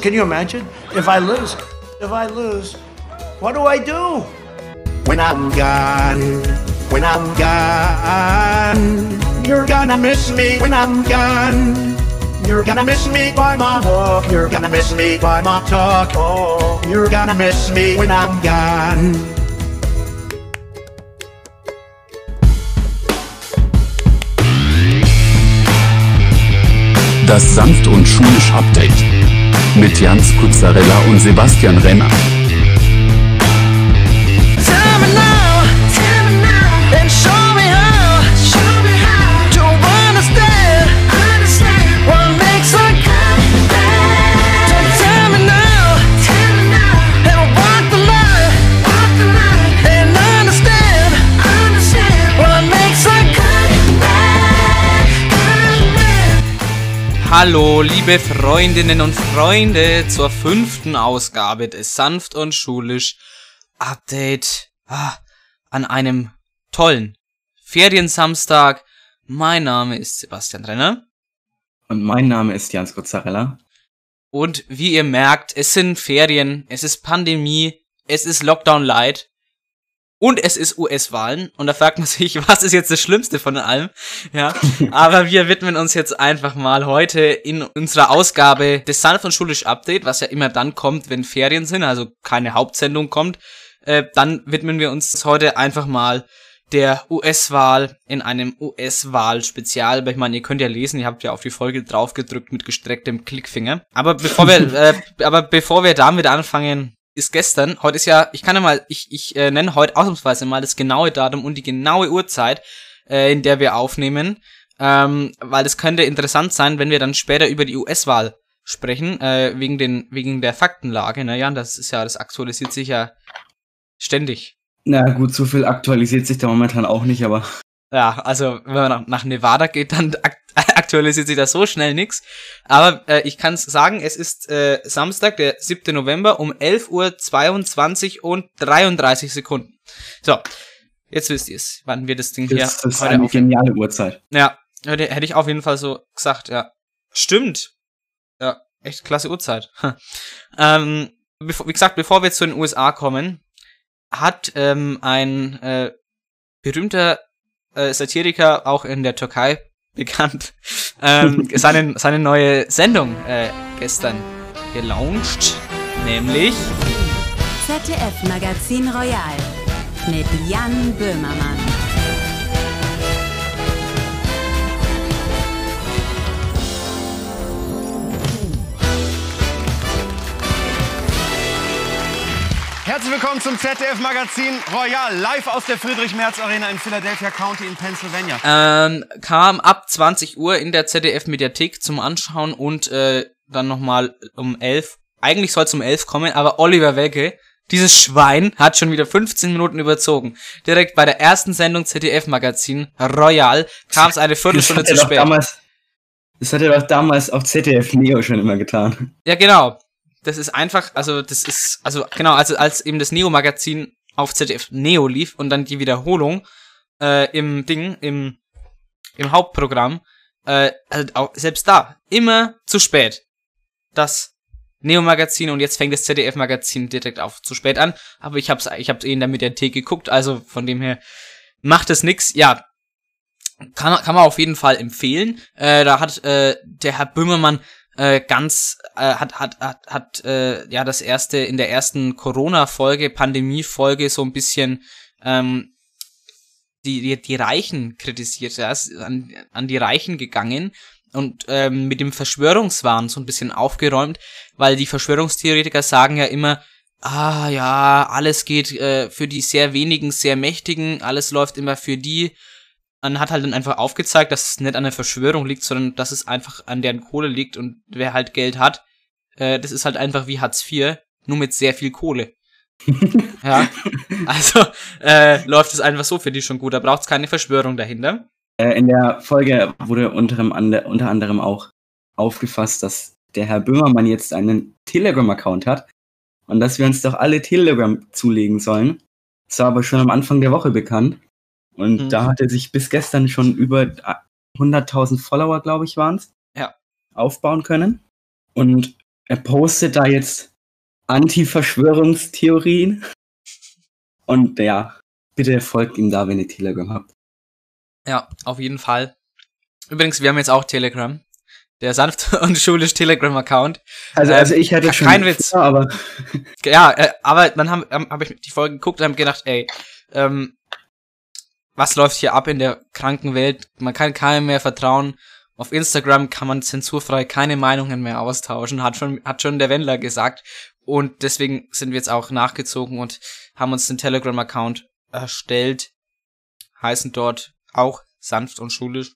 Can you imagine? If I lose, if I lose, what do I do? When I'm gone, when I'm gone, you're gonna miss me when I'm gone. You're gonna miss me by my walk, you're gonna miss me by my talk. Oh, you're gonna miss me when I'm gone. Das sanft und schulisch Update. Mit Jans Kuzzarella und Sebastian Renner. Hallo, liebe Freundinnen und Freunde, zur fünften Ausgabe des Sanft und Schulisch Update ah, an einem tollen Feriensamstag. Mein Name ist Sebastian Renner Und mein Name ist Jans Gozzarella. und wie ihr merkt, es sind Ferien, es ist Pandemie, es ist Lockdown Light und es ist US-Wahlen und da fragt man sich, was ist jetzt das Schlimmste von allem? Ja, aber wir widmen uns jetzt einfach mal heute in unserer Ausgabe des Sanft und Schulisch Update, was ja immer dann kommt, wenn Ferien sind, also keine Hauptsendung kommt, äh, dann widmen wir uns heute einfach mal der US-Wahl in einem US-Wahl-Spezial. Ich meine, ihr könnt ja lesen, ihr habt ja auf die Folge draufgedrückt mit gestrecktem Klickfinger. Aber bevor wir, äh, aber bevor wir damit anfangen, ist gestern, heute ist ja, ich kann ja mal, ich, ich äh, nenne heute ausnahmsweise mal das genaue Datum und die genaue Uhrzeit, äh, in der wir aufnehmen, ähm, weil es könnte interessant sein, wenn wir dann später über die US-Wahl sprechen, äh, wegen den, wegen der Faktenlage, na ja, das ist ja, das aktualisiert sich ja ständig. Na gut, so viel aktualisiert sich da momentan auch nicht, aber Ja, also wenn man nach- nach Nevada geht, dann aktualisiert sich da so schnell nix. Aber äh, ich kann sagen, es ist äh, Samstag, der 7. November um 11 Uhr 22 und 33 Sekunden. So, jetzt wisst ihr es, wann wir das Ding hier das ist eine aufnehmen. geniale Uhrzeit. Ja, hätte, ich auf jeden Fall so gesagt, ja. Stimmt. Ja, echt klasse Uhrzeit. ähm, wie gesagt, bevor wir zu den USA kommen, hat ähm, ein äh, berühmter äh, Satiriker, auch in der Türkei bekannt, ähm, seine, seine neue Sendung äh, gestern gelauncht, nämlich ZDF Magazin Royal mit Jan Böhmermann. Herzlich willkommen zum ZDF Magazin Royal, live aus der Friedrich-Merz-Arena in Philadelphia County in Pennsylvania. ähm, kam ab 20 Uhr in der ZDF-Mediathek zum Anschauen und äh, dann nochmal um 11. Eigentlich soll es um 11 kommen, aber Oliver Welke, dieses Schwein, hat schon wieder 15 Minuten überzogen. Direkt bei der ersten Sendung ZDF-Magazin Royal kam es eine Viertelstunde zu spät. damals, das hat er doch damals auf ZDF Neo schon immer getan. Ja, genau. Das ist einfach, also das ist, also genau, also als eben das Neo-Magazin auf ZDF Neo lief und dann die Wiederholung äh, im Ding, im, im Hauptprogramm, äh, also auch, selbst da, immer zu spät. Das Neo-Magazin und jetzt fängt das ZDF-Magazin direkt auf zu spät an, aber ich hab's, ich hab's eh in der Mediathek geguckt, also von dem her macht es nix. Ja, kann, kann man auf jeden Fall empfehlen. Äh, da hat äh, der Herr Böhmermann äh, ganz äh, hat hat hat, hat äh, ja das erste in der ersten Corona-Folge, Pandemie-Folge so ein bisschen ähm, die, die die Reichen kritisiert. Er ist an, an die Reichen gegangen und ähm, mit dem Verschwörungswahn so ein bisschen aufgeräumt, weil die Verschwörungstheoretiker sagen ja immer, ah ja, alles geht äh, für die sehr wenigen, sehr mächtigen, alles läuft immer für die. Man hat halt dann einfach aufgezeigt, dass es nicht an der Verschwörung liegt, sondern dass es einfach an deren Kohle liegt und wer halt Geld hat, äh, das ist halt einfach wie Hartz IV, nur mit sehr viel Kohle. ja, also äh, läuft es einfach so für die schon gut, da braucht es keine Verschwörung dahinter. Äh, in der Folge wurde unter, ande- unter anderem auch aufgefasst, dass der Herr Böhmermann jetzt einen Telegram-Account hat und dass wir uns doch alle Telegram zulegen sollen. Das war aber schon am Anfang der Woche bekannt. Und Mhm. da hat er sich bis gestern schon über äh, 100.000 Follower, glaube ich, waren es, Ja. aufbauen können. Und er postet da jetzt Anti-Verschwörungstheorien. Und ja, bitte folgt ihm da, wenn ihr Telegram habt. Ja, auf jeden Fall. Übrigens, wir haben jetzt auch Telegram. Der sanft und schulisch Telegram-Account. Also, Ähm, also ich hätte ke- schon. kein Witz. früher, Aber Ja, äh, aber dann habe hab hab ich die Folge geguckt und habe gedacht, ey, ähm, was läuft hier ab in der kranken Welt? Man kann keinem mehr vertrauen. Auf Instagram kann man zensurfrei keine Meinungen mehr austauschen, hat schon, hat schon der Wendler gesagt. Und deswegen sind wir jetzt auch nachgezogen und haben uns den Telegram-Account erstellt. Heißen dort auch sanft und schulisch.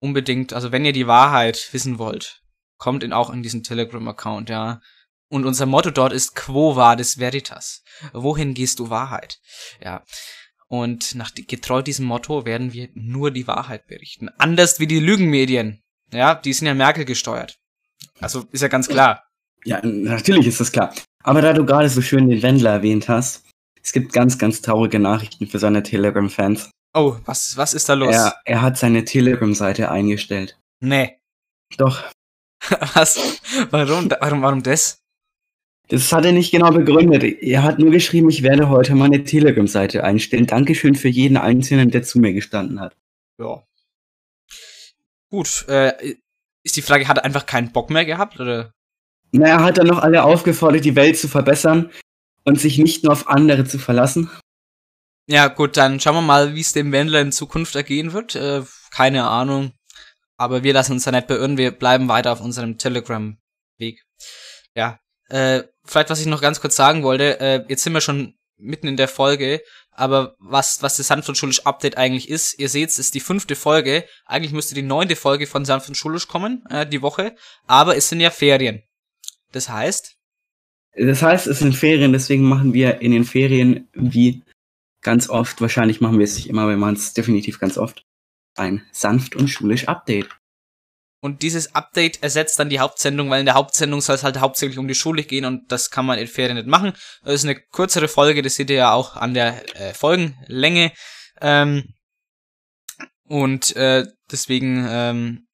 Unbedingt, also wenn ihr die Wahrheit wissen wollt, kommt in, auch in diesen Telegram-Account, ja. Und unser Motto dort ist Quo vadis veritas. Wohin gehst du Wahrheit? Ja. Und nach getreu diesem Motto werden wir nur die Wahrheit berichten. Anders wie die Lügenmedien. Ja, die sind ja Merkel gesteuert. Also ist ja ganz klar. ja, natürlich ist das klar. Aber da du gerade so schön den Wendler erwähnt hast, es gibt ganz, ganz traurige Nachrichten für seine Telegram-Fans. Oh, was, was ist da los? Er, er hat seine Telegram-Seite eingestellt. Nee. Doch, Was? Warum, warum, warum das? Das hat er nicht genau begründet. Er hat nur geschrieben, ich werde heute meine Telegram-Seite einstellen. Dankeschön für jeden Einzelnen, der zu mir gestanden hat. Ja. Gut, äh, ist die Frage, hat er einfach keinen Bock mehr gehabt, oder? Na, er hat dann noch alle aufgefordert, die Welt zu verbessern und sich nicht nur auf andere zu verlassen. Ja, gut, dann schauen wir mal, wie es dem Wendler in Zukunft ergehen wird. Äh, keine Ahnung. Aber wir lassen uns da nicht beirren, wir bleiben weiter auf unserem Telegram-Weg. Ja. Äh, vielleicht, was ich noch ganz kurz sagen wollte, äh, jetzt sind wir schon mitten in der Folge, aber was, was das Sanft und Schulisch Update eigentlich ist, ihr seht, es ist die fünfte Folge. Eigentlich müsste die neunte Folge von Sanft und Schulisch kommen, äh, die Woche. Aber es sind ja Ferien. Das heißt, Das heißt, es sind Ferien, deswegen machen wir in den Ferien wie ganz oft, wahrscheinlich machen wir es nicht immer, wir machen es definitiv ganz oft, ein sanft und schulisch Update. Und dieses Update ersetzt dann die Hauptsendung, weil in der Hauptsendung soll es halt hauptsächlich um die Schule gehen und das kann man in Ferien nicht machen. Das ist eine kürzere Folge, das seht ihr ja auch an der äh, Folgenlänge. Ähm, und äh, deswegen ähm,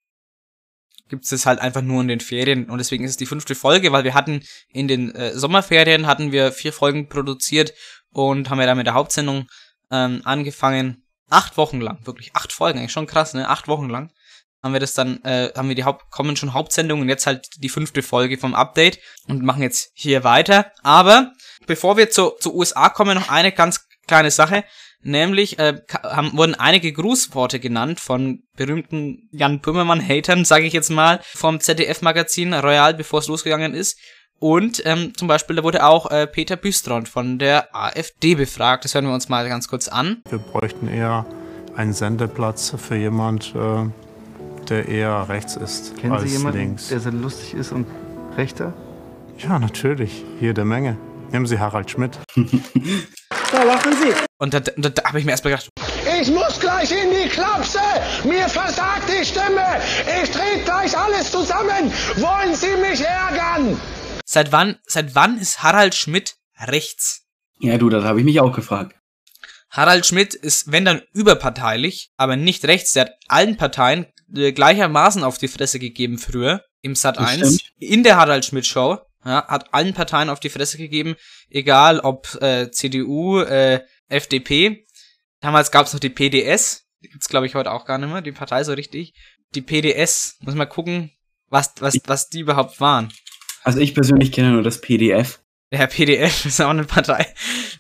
gibt es das halt einfach nur in den Ferien und deswegen ist es die fünfte Folge, weil wir hatten in den äh, Sommerferien hatten wir vier Folgen produziert und haben ja dann mit der Hauptsendung ähm, angefangen. Acht Wochen lang, wirklich acht Folgen, eigentlich schon krass, ne? Acht Wochen lang haben wir das dann, äh, haben wir die Haupt kommen schon Hauptsendungen und jetzt halt die fünfte Folge vom Update und machen jetzt hier weiter. Aber bevor wir zu, zu USA kommen, noch eine ganz kleine Sache. Nämlich äh, haben, wurden einige Grußworte genannt von berühmten Jan Böhmermann-Hatern, sage ich jetzt mal, vom ZDF-Magazin Royal, bevor es losgegangen ist. Und ähm, zum Beispiel, da wurde auch äh, Peter Büstrand von der AfD befragt. Das hören wir uns mal ganz kurz an. Wir bräuchten eher einen Sendeplatz für jemand, äh, der eher rechts ist Kennen als Sie jemanden, links. der sehr lustig ist und rechter? Ja, natürlich. Jede Menge. Nehmen Sie Harald Schmidt. Und da, da, da habe ich mir erstmal gedacht, Ich muss gleich in die Klapse. Mir versagt die Stimme. Ich trete gleich alles zusammen. Wollen Sie mich ärgern? seit wann, seit wann ist Harald Schmidt rechts? Ja, du, das habe ich mich auch gefragt. Harald Schmidt ist, wenn dann überparteilich, aber nicht rechts. Der hat allen Parteien gleichermaßen auf die Fresse gegeben früher im Sat Das 1 stimmt. in der Harald Schmidt Show. Ja, hat allen Parteien auf die Fresse gegeben, egal ob äh, CDU, äh, FDP. Damals gab es noch die PDS, die gibt's glaube ich heute auch gar nicht mehr, die Partei so richtig. Die PDS, muss mal gucken, was was was die überhaupt waren. Also ich persönlich kenne nur das PDF. Der PDF ist auch eine Partei.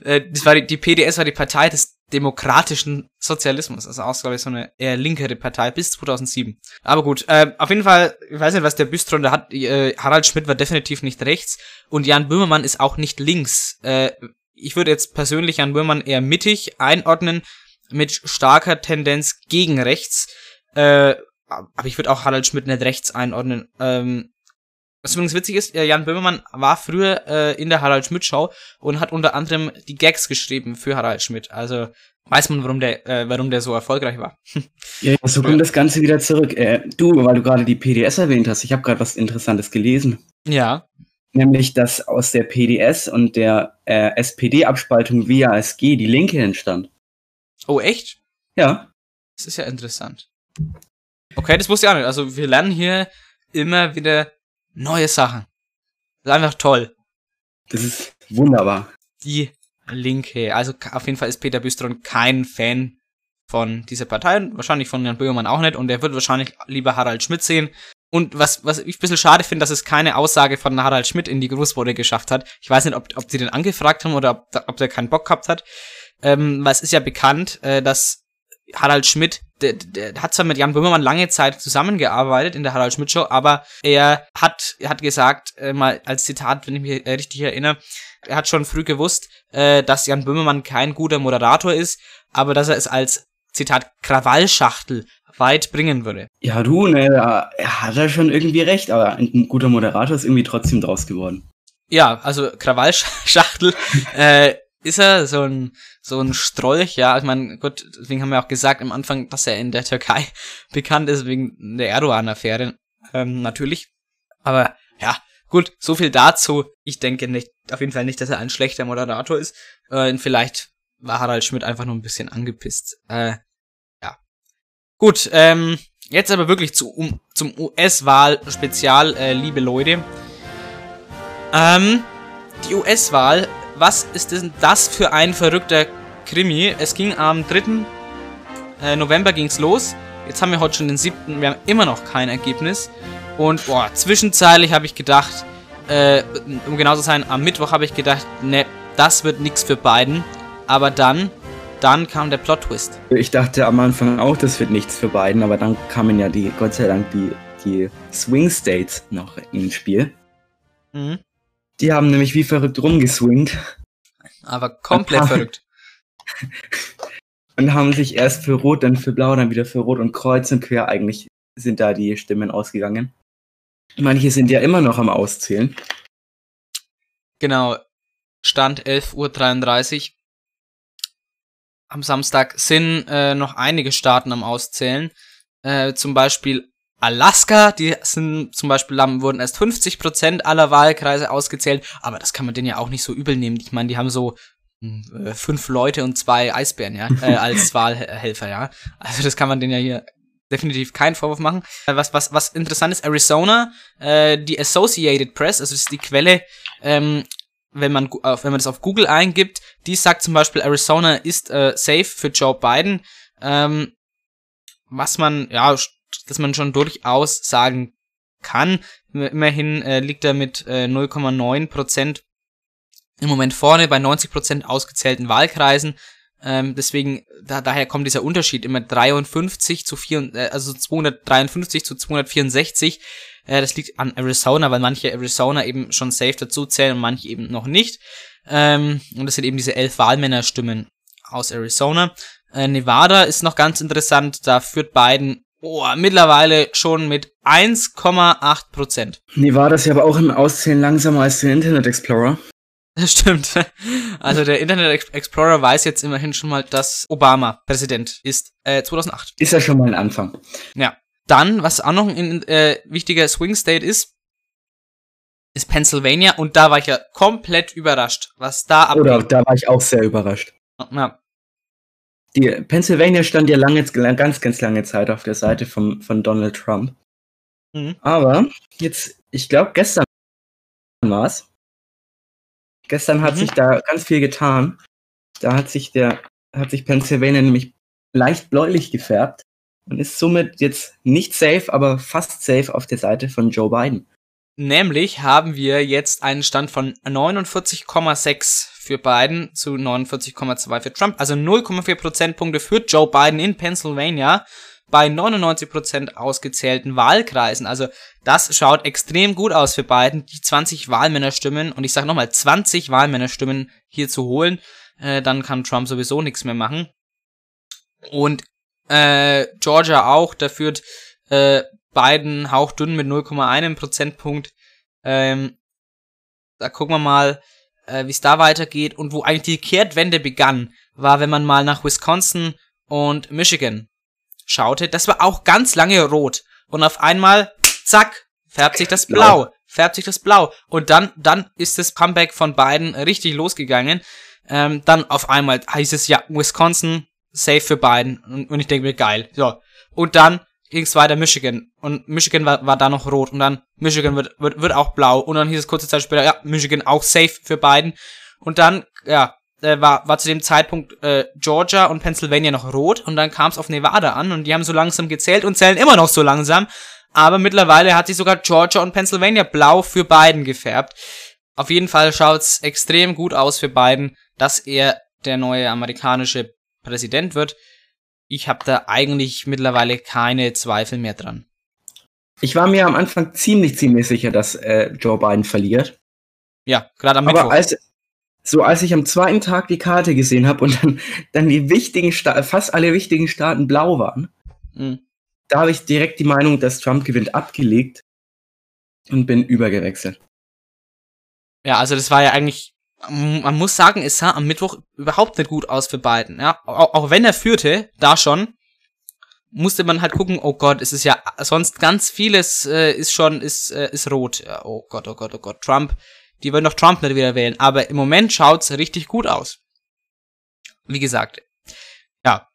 Äh, Das war die, die PDS war die Partei des demokratischen Sozialismus. Also auch, glaube ich, so eine eher linkere Partei bis 2007. Aber gut, äh, auf jeden Fall, ich weiß nicht, was der Büstron da hat. Äh, Harald Schmidt war definitiv nicht rechts und Jan Böhmermann ist auch nicht links. Äh, ich würde jetzt persönlich Jan Böhmermann eher mittig einordnen mit starker Tendenz gegen rechts. Äh, aber ich würde auch Harald Schmidt nicht rechts einordnen. Ähm, was übrigens witzig ist, äh, Jan Böhmermann war früher äh, in der Harald Schmidt Show und hat unter anderem die Gags geschrieben für Harald Schmidt. Also weiß man, warum der, äh, warum der so erfolgreich war. Ja, so kommt das Ganze wieder zurück. Äh, du, weil du gerade die PDS erwähnt hast, ich habe gerade was Interessantes gelesen. Ja. Nämlich, dass aus der PDS und der äh, SPD-Abspaltung via SG die Linke entstand. Oh, echt? Ja. Das ist ja interessant. Okay, das wusste ich auch nicht. Also wir lernen hier immer wieder neue Sachen. Das ist einfach toll. Das ist wunderbar. Die Linke. Also auf jeden Fall ist Peter Büstron kein Fan von dieser Partei. und Wahrscheinlich von Jan Böhmermann auch nicht. Und er wird wahrscheinlich lieber Harald Schmidt sehen. Und was, was ich ein bisschen schade finde, dass es keine Aussage von Harald Schmidt in die Grußworte geschafft hat. Ich weiß nicht, ob, ob sie den angefragt haben oder ob, ob der keinen Bock gehabt hat. Ähm, weil es ist ja bekannt, äh, dass Harald Schmidt, der, der hat zwar mit Jan Böhmermann lange Zeit zusammengearbeitet in der Harald Schmidt Show, aber er hat, er hat gesagt, äh, mal als Zitat, wenn ich mich äh, richtig erinnere, er hat schon früh gewusst, äh, dass Jan Böhmermann kein guter Moderator ist, aber dass er es als Zitat Krawallschachtel weit bringen würde. Ja, du, ne, da er hat er schon irgendwie recht, aber ein guter Moderator ist irgendwie trotzdem draus geworden. Ja, also Krawallschachtel äh, ist er so ein so ein Strolch, ja. Ich meine, gut, deswegen haben wir auch gesagt am Anfang, dass er in der Türkei bekannt ist wegen der Erdogan-Affäre, ähm, natürlich. Aber ja, gut, so viel dazu. Ich denke nicht, auf jeden Fall nicht, dass er ein schlechter Moderator ist. Äh, vielleicht war Harald Schmidt einfach nur ein bisschen angepisst. Äh, ja. Gut, ähm, jetzt aber wirklich zu, um, zum US-Wahl-Spezial, äh, liebe Leute. Ähm, die US-Wahl, was ist denn das für ein verrückter Krimi? Es ging am 3. Äh, November ging's los. Jetzt haben wir heute schon den 7. Wir haben immer noch kein Ergebnis. Und boah, zwischenzeitlich habe ich gedacht, äh, um genau zu sein, am Mittwoch habe ich gedacht, ne, das wird nix für beiden. Aber dann, dann kam der Plot-Twist. Ich dachte am Anfang auch, das wird nichts für beiden, aber dann kamen ja die, Gott sei Dank, die, die Swing States noch ins Spiel. Mhm. Die haben nämlich wie verrückt rumgeswingt Aber komplett verrückt. und haben sich erst für Rot, dann für Blau, dann wieder für Rot und kreuz und quer eigentlich sind da die Stimmen ausgegangen. Manche sind ja immer noch am Auszählen. Genau. Stand 11.33 Uhr. Am Samstag sind äh, noch einige Staaten am Auszählen. Äh, zum Beispiel Alaska, die sind zum Beispiel wurden erst 50% aller Wahlkreise ausgezählt, aber das kann man denen ja auch nicht so übel nehmen. Ich meine, die haben so hm, äh, fünf Leute und zwei Eisbären, ja, äh, als Wahlhelfer, ja. Also das kann man denen ja hier definitiv keinen Vorwurf machen. Äh, Was, was, was interessant ist, Arizona, äh, die Associated Press, also das ist die Quelle, ähm, wenn man, wenn man das auf Google eingibt, die sagt zum Beispiel, Arizona ist äh, safe für Joe Biden. Ähm, was man, ja, dass man schon durchaus sagen kann. Immerhin äh, liegt er mit äh, 0,9 Prozent im Moment vorne bei 90 Prozent ausgezählten Wahlkreisen. Ähm, deswegen, da, daher kommt dieser Unterschied immer 53 zu 4, äh, also 253 zu 264. Äh, das liegt an Arizona, weil manche Arizona eben schon safe dazu zählen und manche eben noch nicht. Ähm, und das sind eben diese elf Wahlmännerstimmen aus Arizona. Äh, Nevada ist noch ganz interessant, da führt Biden oh, mittlerweile schon mit 1,8 Prozent. Nevada ist ja aber auch im Auszählen langsamer als der Internet Explorer. Das stimmt. Also der Internet Ex- Explorer weiß jetzt immerhin schon mal, dass Obama Präsident ist. Äh, 2008. Ist ja schon mal ein Anfang. Ja. Dann, was auch noch ein äh, wichtiger Swing State ist, ist Pennsylvania. Und da war ich ja komplett überrascht, was da Oder abgeht. da war ich auch sehr überrascht. Ja. Die Pennsylvania stand ja lange, ganz, ganz lange Zeit auf der Seite vom, von Donald Trump. Mhm. Aber jetzt, ich glaube, gestern war's. Gestern hat Mhm. sich da ganz viel getan. Da hat sich der, hat sich Pennsylvania nämlich leicht bläulich gefärbt und ist somit jetzt nicht safe, aber fast safe auf der Seite von Joe Biden. Nämlich haben wir jetzt einen Stand von 49,6 für Biden zu 49,2 für Trump. Also 0,4 Prozentpunkte für Joe Biden in Pennsylvania bei 99% ausgezählten Wahlkreisen. Also das schaut extrem gut aus für Biden, die 20 Wahlmännerstimmen und ich sage nochmal 20 Wahlmännerstimmen hier zu holen. Äh, dann kann Trump sowieso nichts mehr machen. Und äh, Georgia auch, da führt äh, Biden hauchdünn mit 0,1 Prozentpunkt. Ähm, da gucken wir mal, äh, wie es da weitergeht. Und wo eigentlich die Kehrtwende begann, war, wenn man mal nach Wisconsin und Michigan schaute. Das war auch ganz lange rot. Und auf einmal, zack, färbt sich das blau. Färbt sich das blau. Und dann, dann ist das Comeback von Biden richtig losgegangen. Ähm, dann auf einmal heißt es ja, Wisconsin, safe für Biden. Und, und ich denke mir, geil. So. Und dann ging es weiter Michigan. Und Michigan war, war da noch rot. Und dann Michigan wird, wird, wird auch blau. Und dann hieß es kurze Zeit später, ja, Michigan auch safe für Biden. Und dann, ja, äh, war, war zu dem Zeitpunkt äh, Georgia und Pennsylvania noch rot. Und dann kam es auf Nevada an. Und die haben so langsam gezählt und zählen immer noch so langsam. Aber mittlerweile hat sich sogar Georgia und Pennsylvania blau für Biden gefärbt. Auf jeden Fall schaut's extrem gut aus für Biden, dass er der neue amerikanische Präsident wird. Ich habe da eigentlich mittlerweile keine Zweifel mehr dran. Ich war mir am Anfang ziemlich, ziemlich sicher, dass äh, Joe Biden verliert. Ja, gerade am Aber Mittwoch. als, so als ich am zweiten Tag die Karte gesehen habe und dann, dann die wichtigen Sta fast alle wichtigen Staaten blau waren, Mhm. da habe ich direkt die Meinung, dass Trump gewinnt, abgelegt und bin übergewechselt. Ja, also das war ja eigentlich, man muss sagen, es sah am Mittwoch überhaupt nicht gut aus für Biden. Ja, auch, auch wenn er führte, da schon, musste man halt gucken, oh Gott, es ist ja sonst ganz vieles äh, ist schon, ist, äh, ist rot. Ja, oh Gott, oh Gott, oh Gott, Trump, die wollen doch Trump nicht wieder wählen. Aber im Moment schaut's richtig gut aus. Wie gesagt, ja.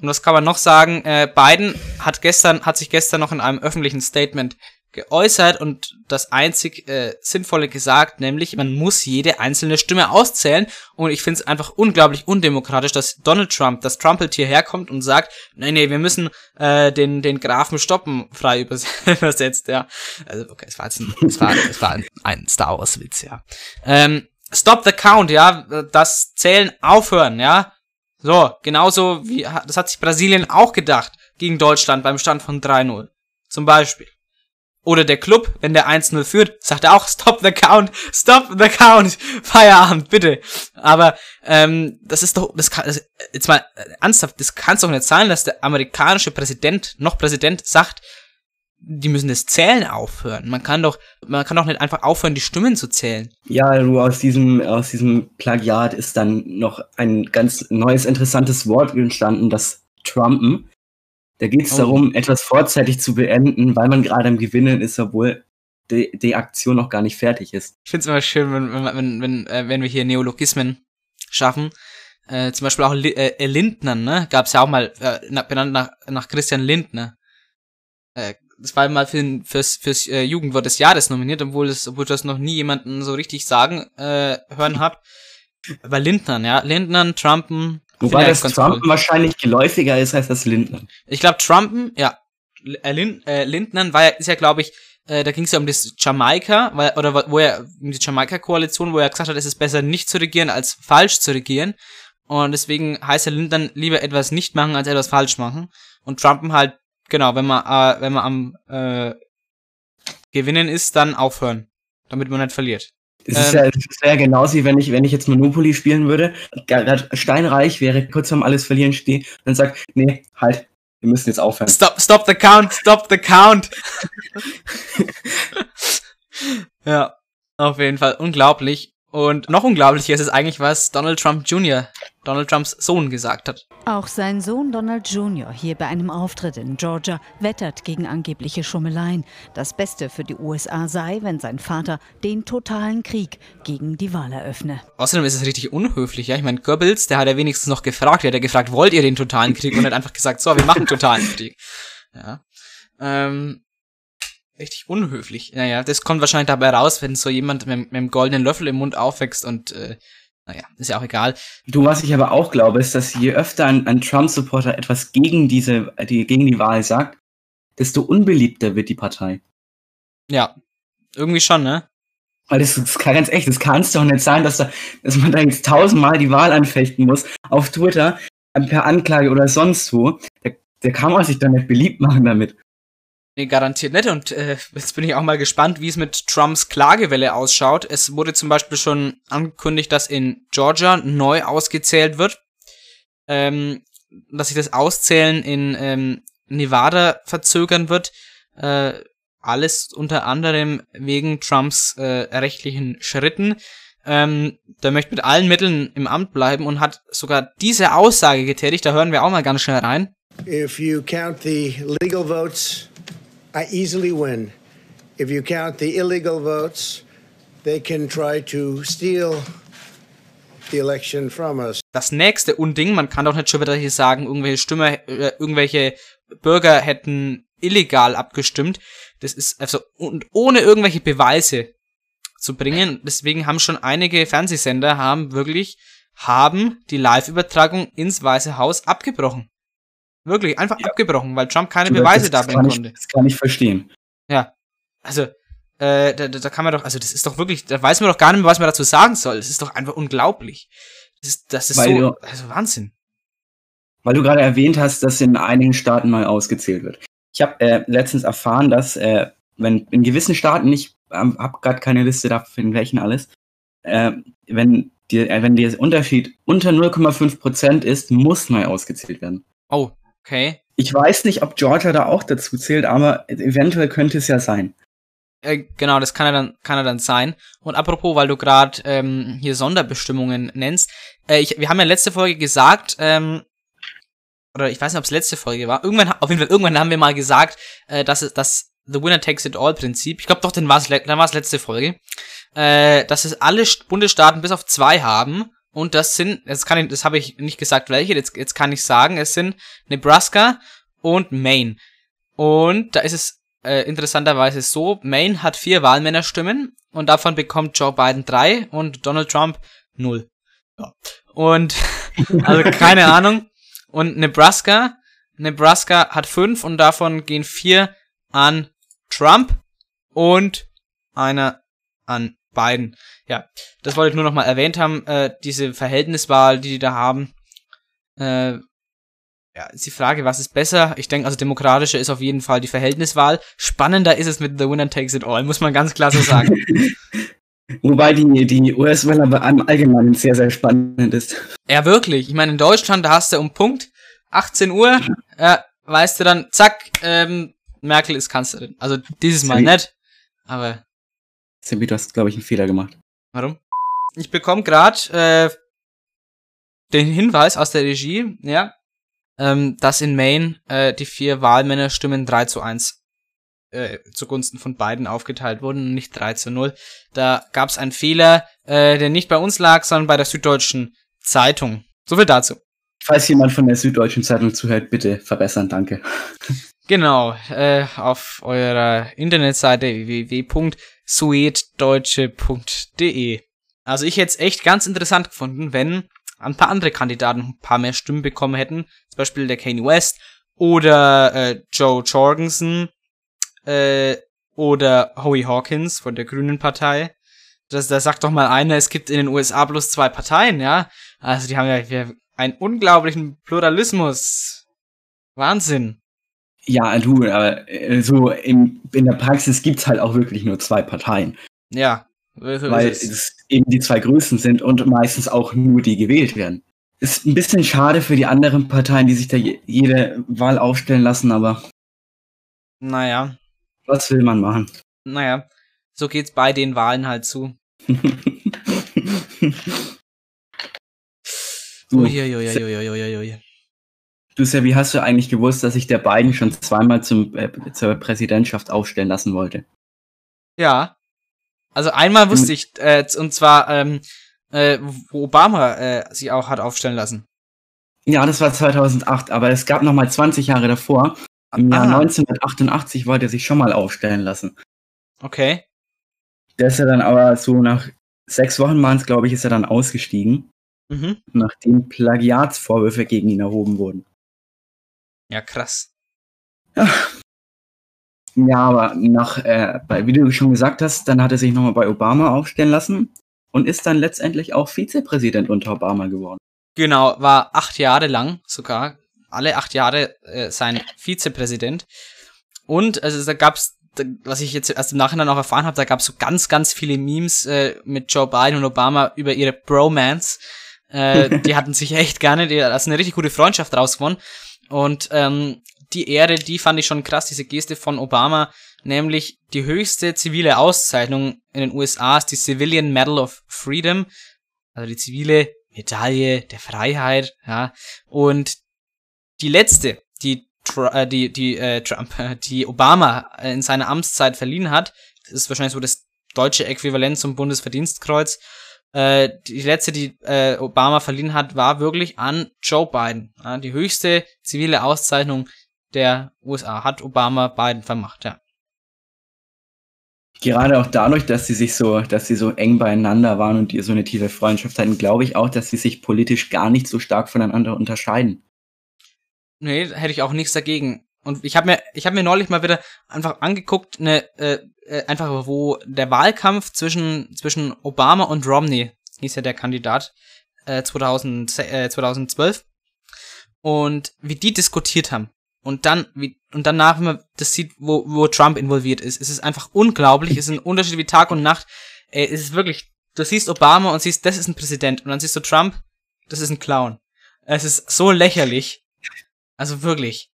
Und was kann man noch sagen? Äh, Biden hat gestern, hat sich gestern noch in einem öffentlichen Statement geäußert und das einzig äh, Sinnvolle gesagt, nämlich man muss jede einzelne Stimme auszählen und ich finde es einfach unglaublich undemokratisch, dass Donald Trump, das Trumpeltier herkommt und sagt, nee, nee, wir müssen äh, den den Grafen stoppen, frei übers übersetzt, ja. Also okay, es war jetzt ein, es war, es war ein, ein Star Wars Witz, ja. Ähm, Stop the count, ja, das Zählen aufhören, ja. So, genauso wie, das hat sich Brasilien auch gedacht gegen Deutschland beim Stand von 3-0. Zum Beispiel. Oder der Club, wenn der 1-0 führt, sagt er auch, stop the count, stop the count, Feierabend, bitte. Aber, ähm, das ist doch, das kann, das, jetzt mal äh, ernsthaft, das kann es doch nicht sein, dass der amerikanische Präsident, noch Präsident, sagt, die müssen das Zählen aufhören. Man kann doch, man kann doch nicht einfach aufhören, die Stimmen zu zählen. Ja, du, aus diesem, aus diesem Plagiat ist dann noch ein ganz neues, interessantes Wort entstanden, das Trumpen. Da geht es Oh. darum, etwas vorzeitig zu beenden, weil man gerade am Gewinnen ist, obwohl die, die Aktion noch gar nicht fertig ist. Ich finde es immer schön, wenn, wenn, wenn, wenn, äh, wenn wir hier Neologismen schaffen. Äh, zum Beispiel auch Li äh, Lindner, ne? Gab es ja auch mal, äh, na, benannt nach, nach Christian Lindner. Äh, das war mal für, fürs, fürs äh, Jugendwort des Jahres nominiert, obwohl es, obwohl das noch nie jemanden so richtig sagen äh, hören hab. Aber Lindner, ja, Lindner, Trumpen. Wobei das Trumpen cool. wahrscheinlich geläufiger ist als das Lindner. Ich glaube, Trumpen, ja, äh, Lin, äh, Lindner war ja, ist ja, glaube ich, äh, da ging es ja um das Jamaika, weil, oder wo- wo er, um die Jamaika-Koalition, wo er gesagt hat, es ist besser nicht zu regieren, als falsch zu regieren. Und deswegen heißt er Lindner lieber etwas nicht machen, als etwas falsch machen. Und Trumpen halt, genau, wenn man, äh, wenn man am äh, Gewinnen ist, dann aufhören, damit man nicht verliert. Es ist Ähm. ja, es ist ja genauso, wie wenn ich, wenn ich jetzt Monopoly spielen würde, steinreich wäre, kurz vorm alles verlieren stehe, dann sagt, nee, halt, wir müssen jetzt aufhören. Stop, stop the count, stop the count. ja, auf jeden Fall unglaublich. Und noch unglaublicher ist es eigentlich, was Donald Trump Jr., Donald Trumps Sohn, gesagt hat. Auch sein Sohn Donald Jr. hier bei einem Auftritt in Georgia wettert gegen angebliche Schummeleien. Das Beste für die USA sei, wenn sein Vater den totalen Krieg gegen die Wahl eröffne. Außerdem ist es richtig unhöflich, ja. Ich meine, Goebbels, der hat ja wenigstens noch gefragt, der hat ja gefragt, wollt ihr den totalen Krieg? Und hat einfach gesagt, so, wir machen totalen Krieg. Ja. Ähm, richtig unhöflich. Naja, das kommt wahrscheinlich dabei raus, wenn so jemand mit, mit einem goldenen Löffel im Mund aufwächst und, äh, naja, ist ja auch egal. Du, was ich aber auch glaube, ist, dass je öfter ein, ein Trump-Supporter etwas gegen diese, die, gegen die Wahl sagt, desto unbeliebter wird die Partei. Ja, irgendwie schon, ne? Weil das, das kann ganz echt, das kann es doch nicht sein, dass, da, dass man da jetzt tausendmal die Wahl anfechten muss auf Twitter, per Anklage oder sonst wo. Da, da kann man sich doch nicht beliebt machen damit. Nee, garantiert nicht. Und äh, jetzt bin ich auch mal gespannt, wie es mit Trumps Klagewelle ausschaut. Es wurde zum Beispiel schon angekündigt, dass in Georgia neu ausgezählt wird. Ähm, dass sich das Auszählen in ähm, Nevada verzögern wird. Äh, alles unter anderem wegen Trumps äh, rechtlichen Schritten. Ähm, der möchte mit allen Mitteln im Amt bleiben und hat sogar diese Aussage getätigt. Da hören wir auch mal ganz schnell rein. If you count the legal votes, I easily win. If you count the illegal votes, they can try to steal the election from us. das nächste Unding, man kann doch nicht schon wieder hier sagen, irgendwelche Stimme, äh, irgendwelche Bürger hätten illegal abgestimmt. Das ist also und ohne irgendwelche Beweise zu bringen. Deswegen haben schon einige Fernsehsender haben wirklich haben die Live-Übertragung ins Weiße Haus abgebrochen. Wirklich, einfach abgebrochen, weil Trump keine Beweise das, da das kann bringen ich, konnte. Das kann ich verstehen. Ja. Also, äh, da, da kann man doch, also das ist doch wirklich, da weiß man doch gar nicht mehr, was man dazu sagen soll. Das ist doch einfach unglaublich. Das ist, das ist Weil so, du- also Wahnsinn. Weil du gerade erwähnt hast, dass in einigen Staaten neu ausgezählt wird. Ich habe äh, letztens erfahren, dass äh, wenn in gewissen Staaten, ich ähm, habe gerade keine Liste dafür, in welchen alles, äh, wenn, die, äh, wenn der Unterschied unter 0,5 Prozent ist, muss neu ausgezählt werden. Oh, okay. Ich weiß nicht, ob Georgia da auch dazu zählt, aber eventuell könnte es ja sein. Äh, genau, das kann er dann, kann er dann sein. Und apropos, weil du gerade ähm, hier Sonderbestimmungen nennst, äh, ich, wir haben ja letzte Folge gesagt, ähm, oder ich weiß nicht, ob es letzte Folge war. Irgendwann, auf jeden Fall, irgendwann haben wir mal gesagt, äh, dass es das The Winner Takes It All Prinzip. Ich glaube doch, dann war es dann war's letzte Folge, äh, dass es alle St- Bundesstaaten bis auf zwei haben. Und das sind, jetzt kann ich, das habe ich nicht gesagt, welche. Jetzt, jetzt kann ich sagen, es sind Nebraska und Maine. Und da ist es äh, interessanterweise so, Maine hat vier Wahlmännerstimmen und davon bekommt Joe Biden drei und Donald Trump null. Ja. Und also keine Ahnung. Und Nebraska, Nebraska hat fünf und davon gehen vier an Trump und einer an Biden. Ja, das wollte ich nur noch mal erwähnt haben. Äh, diese Verhältniswahl, die die da haben. Äh, ja, ist die Frage, was ist besser? Ich denke, also demokratischer ist auf jeden Fall die Verhältniswahl. Spannender ist es mit The Winner Takes It All, muss man ganz klar so sagen. Wobei die, die US-Wahl aber im Allgemeinen sehr, sehr spannend ist. Ja, wirklich. Ich meine, in Deutschland, da hast du um Punkt 18 Uhr, äh, weißt du dann, zack, ähm, Merkel ist Kanzlerin. Also dieses Mal nicht, aber Sammy, du hast, glaube ich, einen Fehler gemacht. warum? Ich bekomme gerade äh, den Hinweis aus der Regie, ja, ähm, dass in Maine äh, die vier Wahlmännerstimmen 3 zu 1 äh, zugunsten von beiden aufgeteilt wurden und nicht 3 zu 0. Da gab es einen Fehler, äh, der nicht bei uns lag, sondern bei der Süddeutschen Zeitung. So viel dazu. Falls jemand von der Süddeutschen Zeitung zuhört, bitte verbessern, danke. Genau, äh, auf eurer Internetseite www.sueddeutsche.de. Also ich hätte es echt ganz interessant gefunden, wenn ein paar andere Kandidaten ein paar mehr Stimmen bekommen hätten. Zum Beispiel der Kanye West oder äh, Joe Jorgensen äh, oder Howie Hawkins von der Grünen Partei. Das, da sagt doch mal einer, es gibt in den USA bloß zwei Parteien, ja. Also die haben ja einen unglaublichen Pluralismus. Wahnsinn. Ja, du, aber äh, so in, in der Praxis gibt's halt auch wirklich nur zwei Parteien. Ja. so weil es. es eben die zwei größten sind und meistens auch nur die gewählt werden. Ist ein bisschen schade für die anderen Parteien, die sich da je, jede Wahl aufstellen lassen, aber Naja, was will man machen? naja, so geht's bei den Wahlen halt zu. Du, Sebi, hast du eigentlich gewusst, dass sich der Biden schon zweimal zum, äh, zur Präsidentschaft aufstellen lassen wollte? Ja. Also einmal wusste ich, äh, und zwar, ähm, äh, wo Obama äh, sich auch hat aufstellen lassen. Ja, das war 2008, aber es gab noch mal 20 Jahre davor. Im Jahr Ah. 1988 wollte er sich schon mal aufstellen lassen. Okay. Der ist ja dann aber so nach sechs Wochen waren es, glaube ich, ist er dann ausgestiegen, Mhm. nachdem Plagiatsvorwürfe gegen ihn erhoben wurden. Ja, krass. Ja, aber nach, äh, bei, wie du schon gesagt hast, dann hat er sich nochmal bei Obama aufstellen lassen und ist dann letztendlich auch Vizepräsident unter Obama geworden. Genau, war acht Jahre lang sogar, alle acht Jahre äh, sein Vizepräsident. Und also da gab's, da, was ich jetzt erst im Nachhinein auch erfahren habe, da gab's so ganz, ganz viele Memes äh, mit Joe Biden und Obama über ihre Bromance. Äh, die hatten sich echt gerne, die, da ist eine richtig gute Freundschaft rausgewonnen. Und ähm, die Ehre, die fand ich schon krass, diese Geste von Obama, nämlich die höchste zivile Auszeichnung in den USA ist die Civilian Medal of Freedom, also die zivile Medaille der Freiheit, ja. Und die letzte, die äh, die die äh, Trump, die Obama äh, in seiner Amtszeit verliehen hat, das ist wahrscheinlich so das deutsche Äquivalent zum Bundesverdienstkreuz. Äh, die letzte, die äh, Obama verliehen hat, war wirklich an Joe Biden. Ja, die höchste zivile Auszeichnung der USA. Hat Obama Biden vermacht, ja. Gerade auch dadurch, dass sie sich so, dass sie so eng beieinander waren und die so eine tiefe Freundschaft hatten, glaube ich auch, dass sie sich politisch gar nicht so stark voneinander unterscheiden. Nee, hätte ich auch nichts dagegen. Und ich habe mir, ich habe mir neulich mal wieder einfach angeguckt, ne, äh, äh, einfach wo der Wahlkampf zwischen zwischen Obama und Romney hieß ja der Kandidat äh, 2000, äh, 2012 und wie die diskutiert haben und dann wie und danach wenn man das sieht, wo wo Trump involviert ist, ist es einfach unglaublich. es ist ein Unterschied wie Tag und Nacht. Ey, es ist wirklich. Du siehst Obama und siehst, das ist ein Präsident und dann siehst du Trump, das ist ein Clown. Es ist so lächerlich. Also wirklich.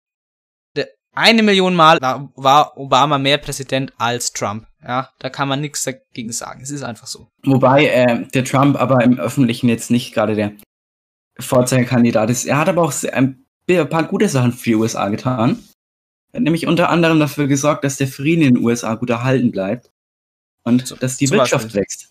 Eine Million Mal war, Obama mehr Präsident als Trump. Ja, da kann man nichts dagegen sagen. Es ist einfach so. Wobei äh, der Trump aber im Öffentlichen jetzt nicht gerade der Vorzeigekandidat ist. Er hat aber auch ein paar gute Sachen für die USA getan. Er hat nämlich unter anderem dafür gesorgt, dass der Frieden in den USA gut erhalten bleibt und dass die Wirtschaft Beispiel. wächst.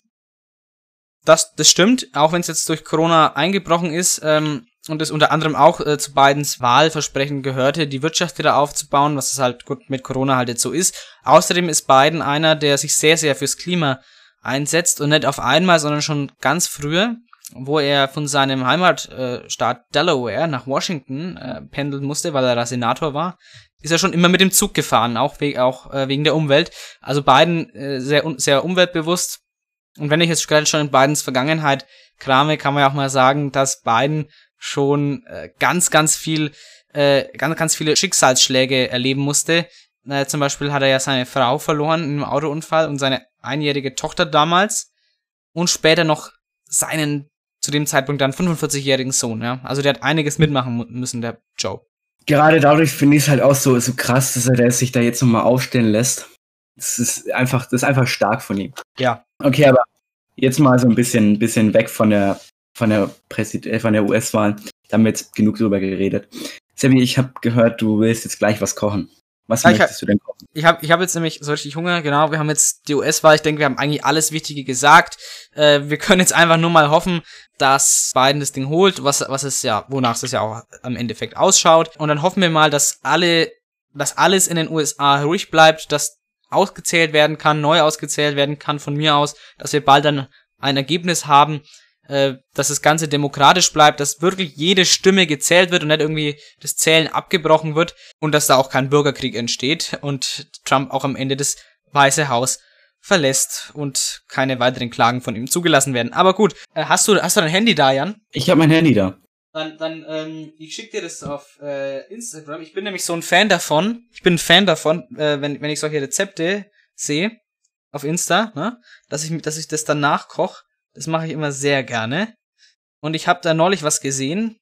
Das, das stimmt, auch wenn es jetzt durch Corona eingebrochen ist ähm, und es unter anderem auch äh, zu Bidens Wahlversprechen gehörte, die Wirtschaft wieder aufzubauen, was es halt gut mit Corona halt jetzt so ist. Außerdem ist Biden einer, der sich sehr, sehr fürs Klima einsetzt und nicht auf einmal, sondern schon ganz früher, wo er von seinem Heimatstaat äh, Delaware nach Washington äh, pendeln musste, weil er da Senator war, ist er schon immer mit dem Zug gefahren, auch, we auch äh, wegen der Umwelt. Also Biden äh, sehr, un sehr umweltbewusst. Und wenn ich jetzt gerade schon in Bidens Vergangenheit krame, kann man ja auch mal sagen, dass Biden schon äh, ganz, ganz viel, äh, ganz, ganz viele Schicksalsschläge erleben musste. Äh, zum Beispiel hat er ja seine Frau verloren in einem Autounfall und seine einjährige Tochter damals und später noch seinen zu dem Zeitpunkt dann 45-jährigen Sohn. Ja, also der hat einiges mitmachen müssen, der Joe. Gerade dadurch finde ich es halt auch so, so krass, dass er sich da jetzt nochmal aufstellen lässt. Das ist einfach, das ist einfach stark von ihm. Ja. Okay, aber jetzt mal so ein bisschen, bisschen weg von der, von der Präsid äh, von der US-Wahl. Da haben wir jetzt genug drüber geredet. Sebi, ich habe gehört, du willst jetzt gleich was kochen. Was Ja, möchtest du denn kochen? Ich habe ich hab jetzt nämlich so richtig Hunger, genau. Wir haben jetzt die US-Wahl. Ich denke, wir haben eigentlich alles Wichtige gesagt. Äh, wir können jetzt einfach nur mal hoffen, dass Biden das Ding holt, was, was es ja, wonach es ja auch am Endeffekt ausschaut. Und dann hoffen wir mal, dass alle, dass alles in den USA ruhig bleibt, dass ausgezählt werden kann, neu ausgezählt werden kann von mir aus, dass wir bald dann ein Ergebnis haben, äh, dass das Ganze demokratisch bleibt, dass wirklich jede Stimme gezählt wird und nicht irgendwie das Zählen abgebrochen wird und dass da auch kein Bürgerkrieg entsteht und Trump auch am Ende das Weiße Haus verlässt und keine weiteren Klagen von ihm zugelassen werden. Aber gut, äh, hast du hast du dein Handy da, Jan? Ich habe mein Handy da. Dann, dann, ähm, ich schick dir das auf äh, Instagram. Ich bin nämlich so ein Fan davon. Ich bin ein Fan davon, äh, wenn, wenn ich solche Rezepte sehe auf Insta, ne, dass ich, dass ich das dann nachkoch. Das mache ich immer sehr gerne. Und ich habe da neulich was gesehen.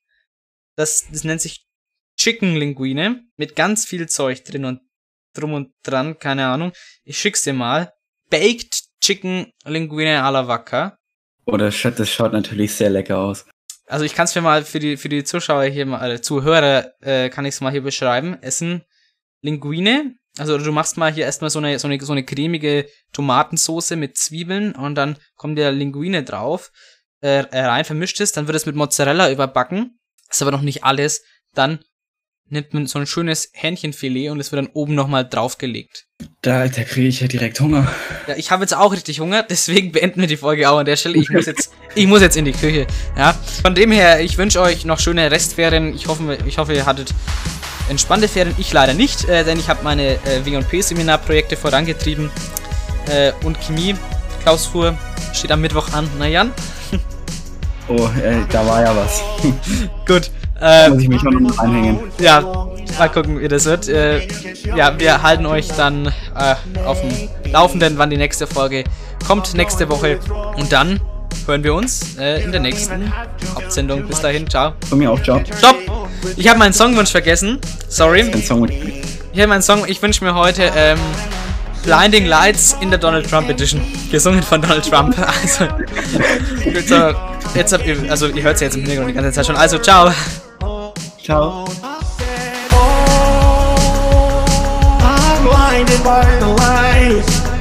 Das, das nennt sich Chicken Linguine mit ganz viel Zeug drin und drum und dran, keine Ahnung. Ich schick's dir mal. Baked Chicken Linguine alla Vacca. Oh, das schaut, das schaut natürlich sehr lecker aus. Also ich kann es mir mal für die für die Zuschauer hier mal, äh, Zuhörer, äh, kann ich es mal hier beschreiben. Essen Linguine. Also du machst mal hier erstmal so eine, so eine so eine cremige Tomatensoße mit Zwiebeln und dann kommt der Linguine drauf, äh, äh, rein, vermischt es, dann wird es mit Mozzarella überbacken. ist aber noch nicht alles. Dann nimmt man so ein schönes Hähnchenfilet und es wird dann oben nochmal draufgelegt. Da, da kriege ich ja direkt Hunger. Ja, ich habe jetzt auch richtig Hunger, deswegen beenden wir die Folge auch an der Stelle. Ich muss jetzt, ich muss jetzt in die Küche. Ja, von dem her, ich wünsche euch noch schöne Restferien. Ich hoffe, ich hoffe, ihr hattet entspannte Ferien. Ich leider nicht, äh, denn ich habe meine äh, W&P-Seminarprojekte vorangetrieben äh, und Chemie-Klausur steht am Mittwoch an. Na Jan? Oh, äh, da war ja was. Gut. Da muss ich mich auch noch anhängen. Ja, mal gucken, wie das wird. Äh, ja, wir halten euch dann äh, auf dem Laufenden, wann die nächste Folge kommt, nächste Woche. Und dann hören wir uns äh, in der nächsten Hauptsendung. Bis dahin, ciao. Von mir auch, ciao. Stopp! Ich habe meinen Songwunsch vergessen. Sorry. Ich habe meinen Song, ich wünsche mir heute ähm, Blinding Lights in der Donald Trump Edition. Gesungen von Donald Trump. Also, jetzt, äh, jetzt habt ihr, also ihr hört es jetzt im Hintergrund die ganze Zeit schon. Also, ciao. Ciao. I'm blinded by the lights.